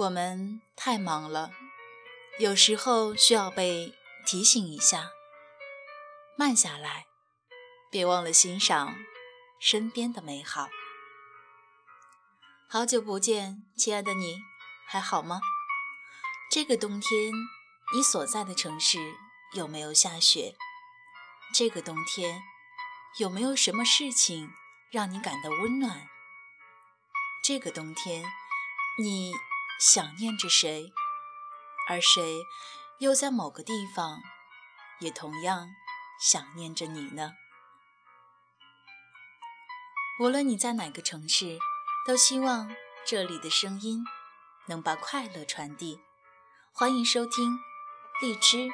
我们太忙了，有时候需要被提醒一下，慢下来，别忘了欣赏身边的美好。好久不见，亲爱的你，还好吗？这个冬天，你所在的城市有没有下雪？这个冬天，有没有什么事情让你感到温暖？这个冬天，你想念着谁？而谁又在某个地方，也同样想念着你呢？无论你在哪个城市。都希望这里的声音能把快乐传递。欢迎收听荔枝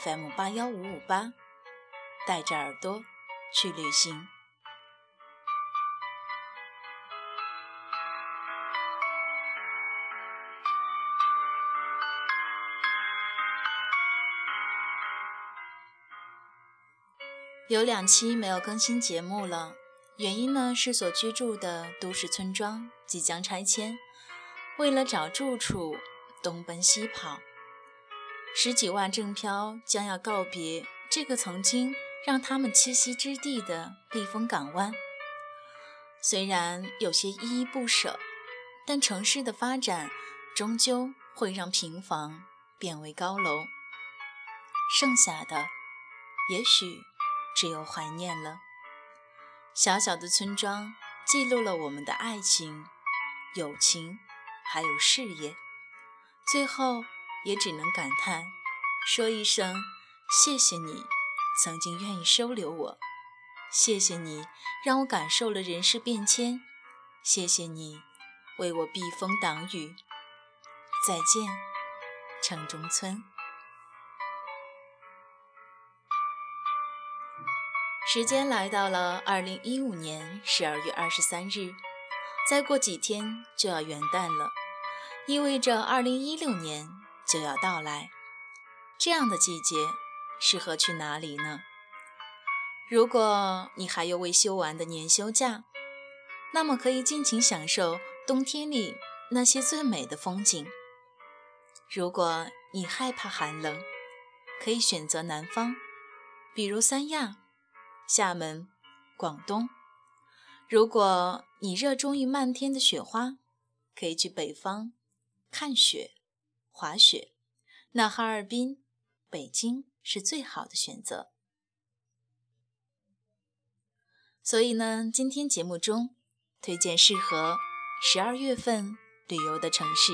FM 八幺五五八，带着耳朵去旅行。有两期没有更新节目了。原因呢是所居住的都市村庄即将拆迁，为了找住处东奔西跑，十几万正漂将要告别这个曾经让他们栖息之地的避风港湾。虽然有些依依不舍，但城市的发展终究会让平房变为高楼，剩下的也许只有怀念了。小小的村庄记录了我们的爱情、友情，还有事业。最后也只能感叹，说一声谢谢你，曾经愿意收留我。谢谢你，让我感受了人世变迁。谢谢你，为我避风挡雨。再见，城中村。时间来到了二零一五年十二月二十三日，再过几天就要元旦了，意味着二零一六年就要到来。这样的季节适合去哪里呢？如果你还有未休完的年休假，那么可以尽情享受冬天里那些最美的风景。如果你害怕寒冷，可以选择南方，比如三亚。厦门、广东，如果你热衷于漫天的雪花，可以去北方看雪、滑雪。那哈尔滨、北京是最好的选择。所以呢，今天节目中推荐适合十二月份旅游的城市：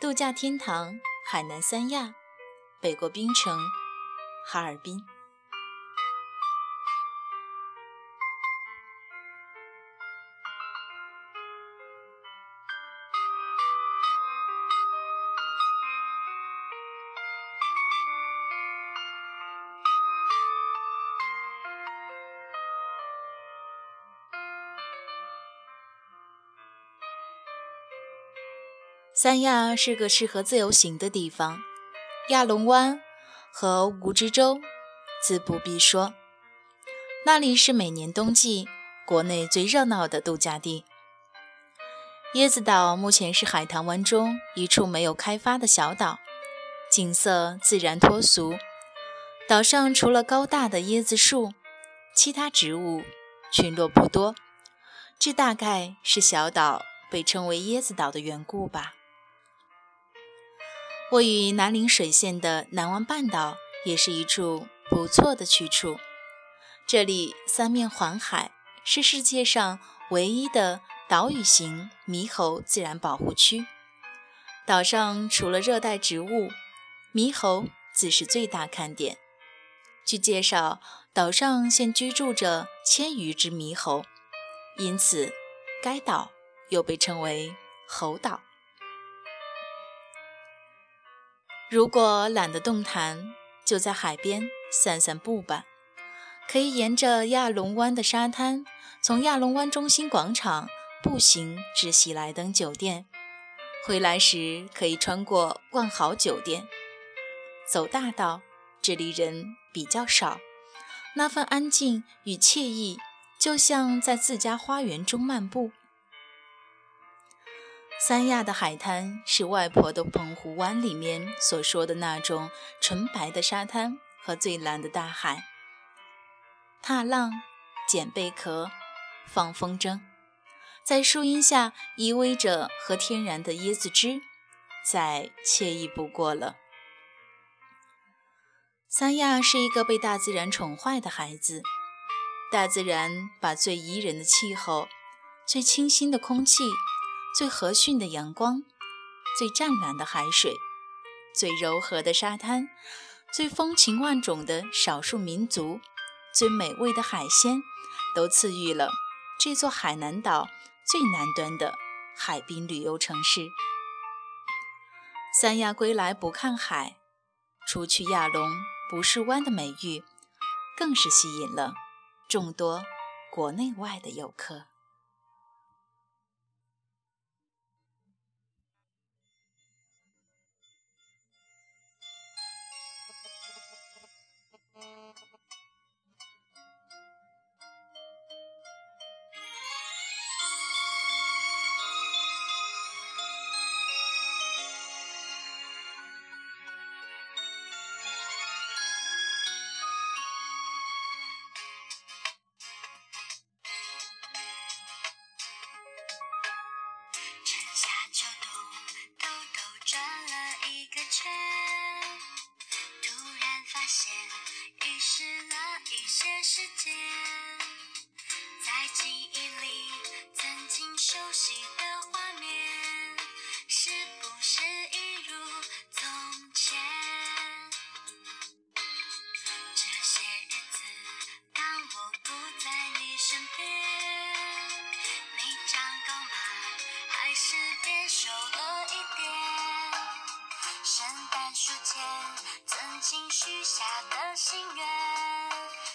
度假天堂海南三亚、北国冰城哈尔滨。三亚是个适合自由行的地方，亚龙湾和蜈支洲自不必说，那里是每年冬季国内最热闹的度假地。椰子岛目前是海棠湾中一处没有开发的小岛，景色自然脱俗，岛上除了高大的椰子树，其他植物群落不多，这大概是小岛被称为椰子岛的缘故吧。位于南陵水县的南湾半岛也是一处不错的去处。这里三面环海，是世界上唯一的岛屿型猕猴自然保护区。岛上除了热带植物，猕猴自是最大看点。据介绍，岛上现居住着千余只猕猴，因此该岛又被称为“猴岛”。如果懒得动弹，就在海边散散步吧。可以沿着亚龙湾的沙滩，从亚龙湾中心广场步行至喜来登酒店。回来时可以穿过万豪酒店，走大道，这里人比较少，那份安静与惬意，就像在自家花园中漫步。三亚的海滩是外婆的澎湖湾里面所说的那种纯白的沙滩和最蓝的大海。踏浪、捡贝壳、放风筝，在树荫下依偎着喝天然的椰子汁，再惬意不过了。三亚是一个被大自然宠坏的孩子，大自然把最宜人的气候、最清新的空气。最和煦的阳光，最湛蓝的海水，最柔和的沙滩，最风情万种的少数民族，最美味的海鲜，都赐予了这座海南岛最南端的海滨旅游城市。三亚归来不看海，除去亚龙不是湾的美誉，更是吸引了众多国内外的游客。失了一些时间，在记忆里曾经熟悉的画面，是不是一如从前？圣诞树前曾经许下的心愿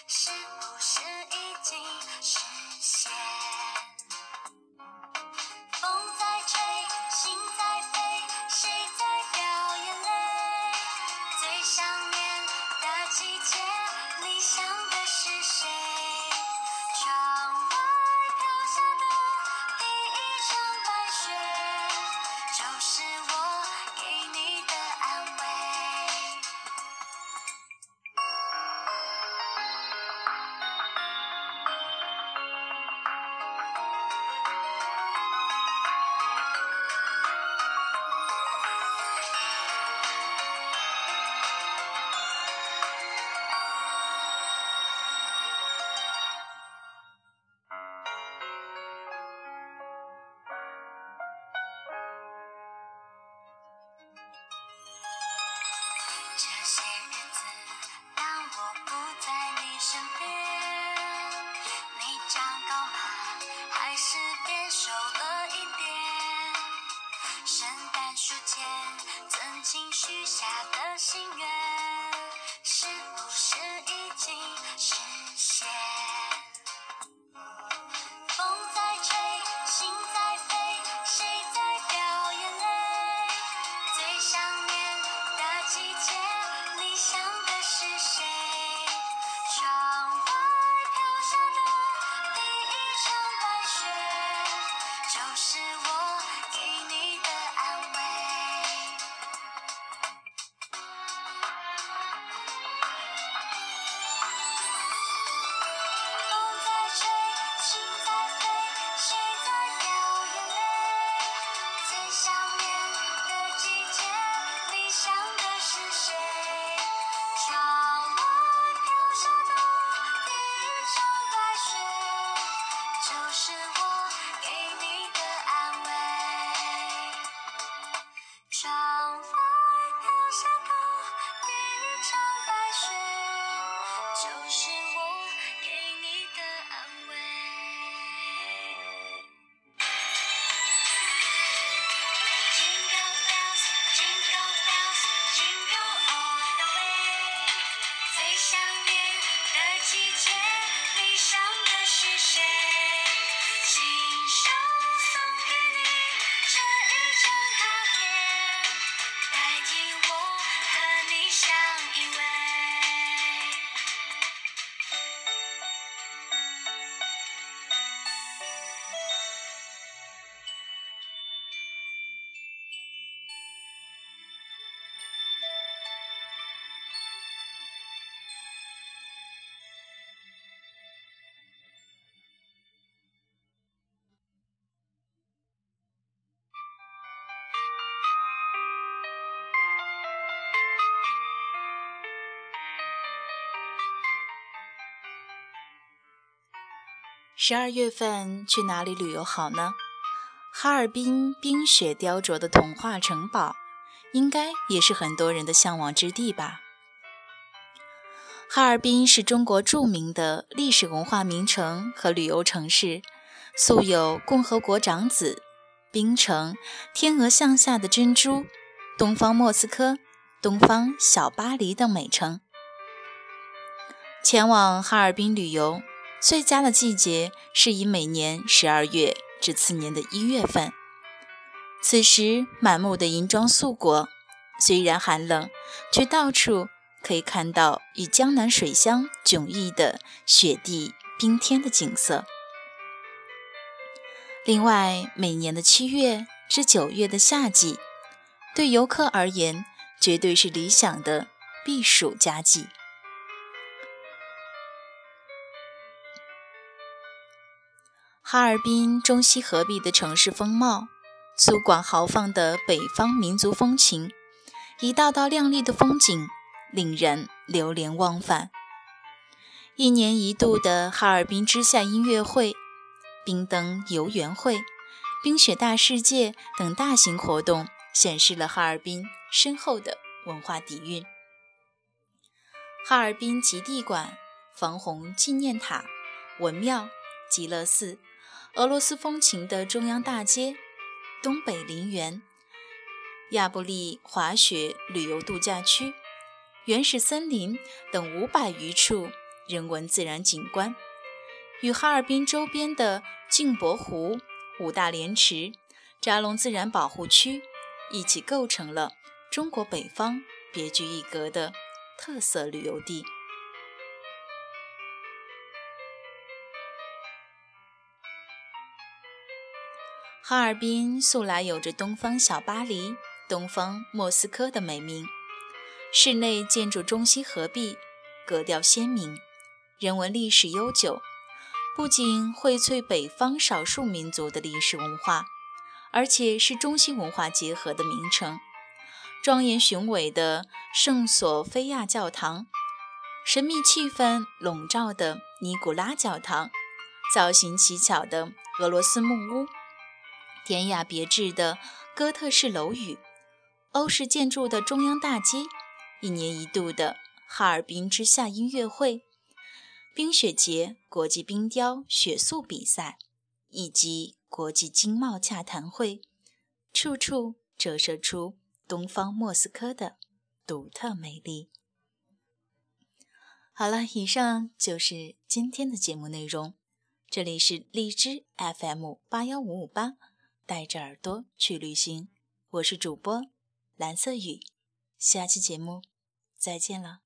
是不是已经实现风在吹心在飞谁在掉眼泪最想念的季节你想的是谁窗外飘下的第一场白雪就是 She Yeah. 十二月份去哪里旅游好呢？哈尔滨冰雪雕琢的童话城堡，应该也是很多人的向往之地吧。哈尔滨是中国著名的历史文化名城和旅游城市，素有“共和国长子”、“冰城”、“天鹅向下的珍珠”、“东方莫斯科”、“东方小巴黎”等美称。前往哈尔滨旅游。最佳的季节是以每年十二月至次年的一月份，此时满目的银装素裹，虽然寒冷，却到处可以看到与江南水乡迥异的雪地冰天的景色。另外，每年的七月至九月的夏季，对游客而言绝对是理想的避暑佳季。哈尔滨中西合璧的城市风貌，粗犷豪放的北方民族风情，一道道亮丽的风景，令人流连忘返。一年一度的哈尔滨之夏音乐会、冰灯游园会、冰雪大世界等大型活动，显示了哈尔滨深厚的文化底蕴。哈尔滨极地馆、防洪纪念塔、文庙、极乐寺。俄罗斯风情的中央大街、东北陵园、亚布力滑雪旅游度假区、原始森林等五百余处人文自然景观，与哈尔滨周边的镜泊湖、五大连池、扎龙自然保护区一起构成了中国北方别具一格的特色旅游地。哈尔滨素来有着“东方小巴黎”“东方莫斯科”的美名，市内建筑中西合璧，格调鲜明，人文历史悠久，不仅荟萃北方少数民族的历史文化，而且是中西文化结合的名城。庄严雄伟的圣索菲亚教堂，神秘气氛笼罩的尼古拉教堂，造型奇巧的俄罗斯木屋。典雅别致的哥特式楼宇，欧式建筑的中央大街，一年一度的哈尔滨之夏音乐会、冰雪节国际冰雕雪塑比赛，以及国际经贸洽谈会，处处折射出东方莫斯科的独特美丽。好了，以上就是今天的节目内容。这里是荔枝 FM 八幺五五八。带着耳朵去旅行，我是主播蓝色雨，下期节目再见了。